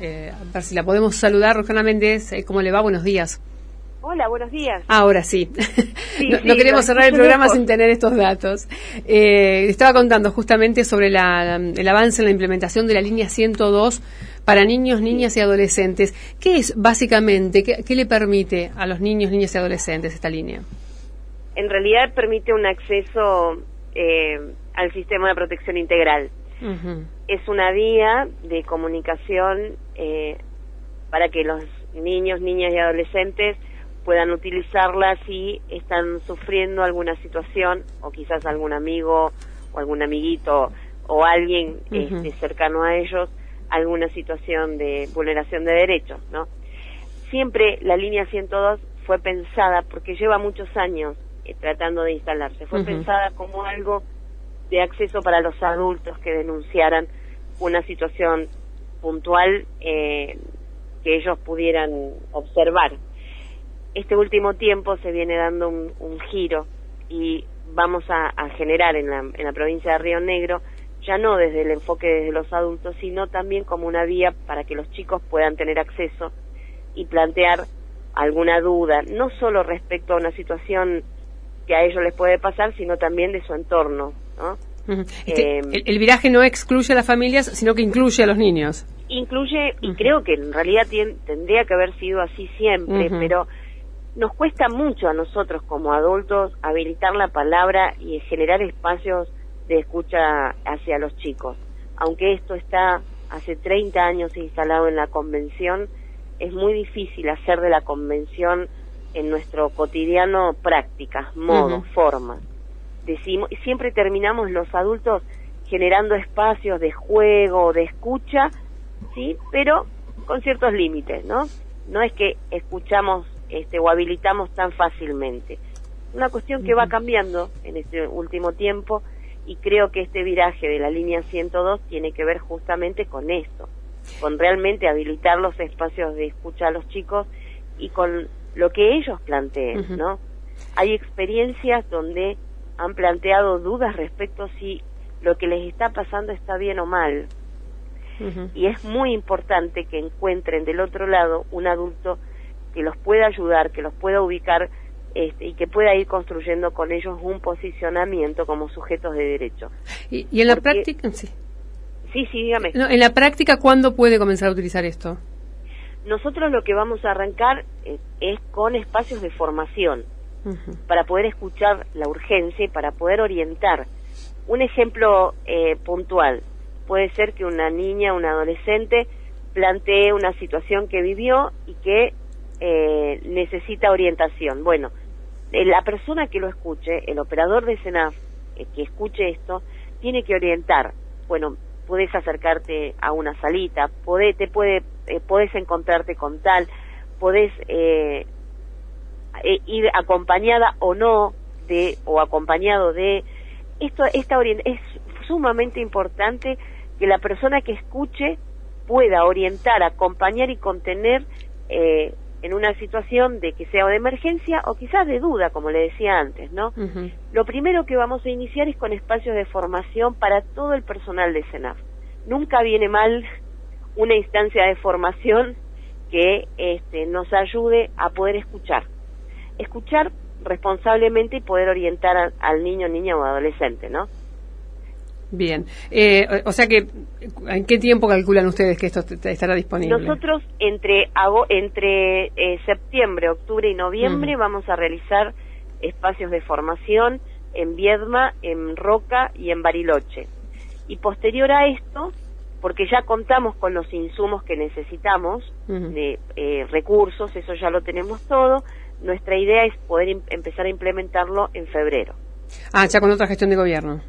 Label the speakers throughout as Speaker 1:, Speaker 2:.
Speaker 1: eh, a ver si la podemos saludar. Rosana Méndez, eh, ¿cómo le va? Buenos días.
Speaker 2: Hola, buenos días.
Speaker 1: Ahora sí. no, queremos cerrar el programa sin tener estos datos. Eh, estaba contando justamente sobre el avance en la implementación de la línea 102 para niños, niñas y adolescentes. ¿Qué es básicamente, qué, le permite a los niños, niñas y adolescentes esta línea?
Speaker 2: En realidad permite un acceso eh, al sistema de protección integral. Es una vía de comunicación eh, para que los niños, niñas y adolescentes puedan utilizarla si están sufriendo alguna situación o quizás algún amigo o algún amiguito o alguien este, cercano a ellos alguna situación de vulneración de derechos, ¿no? Siempre la línea 102 fue pensada porque lleva muchos años eh, tratando de instalarse, fue pensada como algo de acceso para los adultos que denunciaran una situación puntual eh, que ellos pudieran observar este último tiempo se viene dando un, giro y vamos a, generar en la, en la provincia de Río Negro ya no desde el enfoque de los adultos, sino también como una vía para que los chicos puedan tener acceso y plantear alguna duda, no solo respecto a una situación que a ellos les puede pasar, sino también de su entorno. ¿no?
Speaker 1: Eh, el, viraje no excluye a las familias, sino que incluye a los niños.
Speaker 2: Incluye, y creo que en realidad tendría que haber sido así siempre, pero nos cuesta mucho a nosotros como adultos habilitar la palabra y generar espacios de escucha hacia los chicos. Aunque esto está hace 30 años instalado en la convención, es muy difícil hacer de la convención en nuestro cotidiano prácticas, modos, formas. Decimos, siempre terminamos los adultos generando espacios de juego, de escucha, sí, pero con ciertos límites, ¿no? No es que escuchamos este, o habilitamos tan fácilmente. Una cuestión que va cambiando en este último tiempo y creo que este viraje de la línea 102 tiene que ver justamente con esto, con realmente habilitar los espacios de escucha a los chicos y con lo que ellos planteen, ¿no? Hay experiencias donde han planteado dudas respecto si lo que les está pasando está bien o mal. Y es muy importante que encuentren del otro lado un adulto que los pueda ayudar, que los pueda ubicar este, y que pueda ir construyendo con ellos un posicionamiento como sujetos de derecho.
Speaker 1: ¿Y, en la práctica? Sí.
Speaker 2: Sí, sí, dígame.
Speaker 1: en la práctica, ¿cuándo puede comenzar a utilizar esto?
Speaker 2: Nosotros lo que vamos a arrancar eh, es, con espacios de formación para poder escuchar la urgencia y para poder orientar. Un ejemplo eh, puntual puede ser que una niña, un adolescente plantee una situación que vivió y que eh, necesita orientación. Bueno, eh, la persona que lo escuche, el operador de SENAF eh, que escuche esto, tiene que orientar. Bueno, puedes acercarte a una salita, podés, te puede, podés encontrarte con tal, podés ir acompañada o no de o acompañado de esto esta es sumamente importante que la persona que escuche pueda orientar, acompañar y contener eh, en una situación de que sea de emergencia o quizás de duda, como le decía antes, ¿no? Lo primero que vamos a iniciar es con espacios de formación para todo el personal de SENAF. Nunca viene mal una instancia de formación que este, nos ayude a poder escuchar. Escuchar responsablemente y poder orientar al niño, niña o adolescente, ¿no?
Speaker 1: Bien. Eh, o sea que, ¿en qué tiempo calculan ustedes que esto estará disponible?
Speaker 2: Nosotros entre, entre eh, septiembre, octubre y noviembre vamos a realizar espacios de formación en Viedma, en Roca y en Bariloche. Y posterior a esto, porque ya contamos con los insumos que necesitamos, de eh, recursos, eso ya lo tenemos todo, nuestra idea es poder empezar a implementarlo en febrero.
Speaker 1: Ah, ya con otra gestión de gobierno.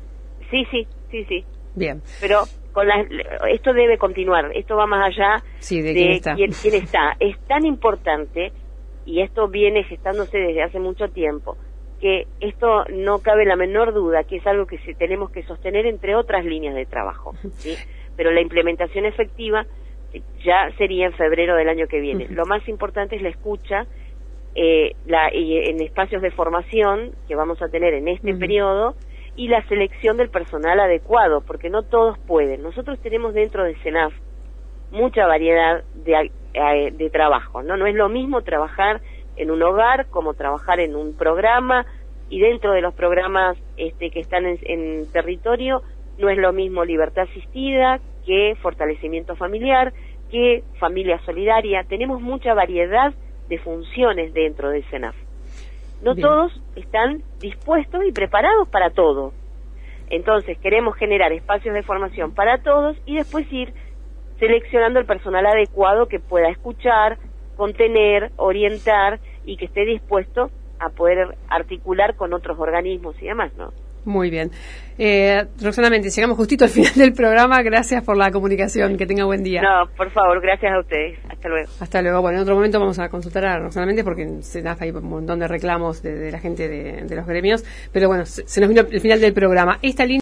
Speaker 2: Sí, sí, sí, sí.
Speaker 1: Bien.
Speaker 2: Pero con esto debe continuar, esto va más allá
Speaker 1: de, quién, está.
Speaker 2: Quién, está. Es tan importante, y esto viene gestándose desde hace mucho tiempo, que esto no cabe la menor duda, que es algo que tenemos que sostener entre otras líneas de trabajo. ¿sí? Pero la implementación efectiva ya sería en febrero del año que viene. Lo más importante es la escucha eh, la, y en espacios de formación que vamos a tener en este periodo y la selección del personal adecuado, porque no todos pueden. Nosotros tenemos dentro de CENAF mucha variedad de, de trabajo, ¿no? No es lo mismo trabajar en un hogar como trabajar en un programa y dentro de los programas este, que están en, territorio no es lo mismo libertad asistida que fortalecimiento familiar, que familia solidaria. Tenemos mucha variedad de funciones dentro del SENAF. No todos están dispuestos y preparados para todo. Entonces queremos generar espacios de formación para todos y después ir seleccionando el personal adecuado que pueda escuchar, contener, orientar y que esté dispuesto a poder articular con otros organismos y demás, ¿no?
Speaker 1: Muy bien. Eh, Roxana llegamos justito al final del programa. Gracias por la comunicación. Que tenga buen día.
Speaker 2: No, por favor, gracias a ustedes. Hasta luego.
Speaker 1: Hasta luego. Bueno, en otro momento vamos a consultar a Roxana porque se da hay un montón de reclamos de, la gente de, los gremios. Pero bueno, se, se nos vino el final del programa. Esta línea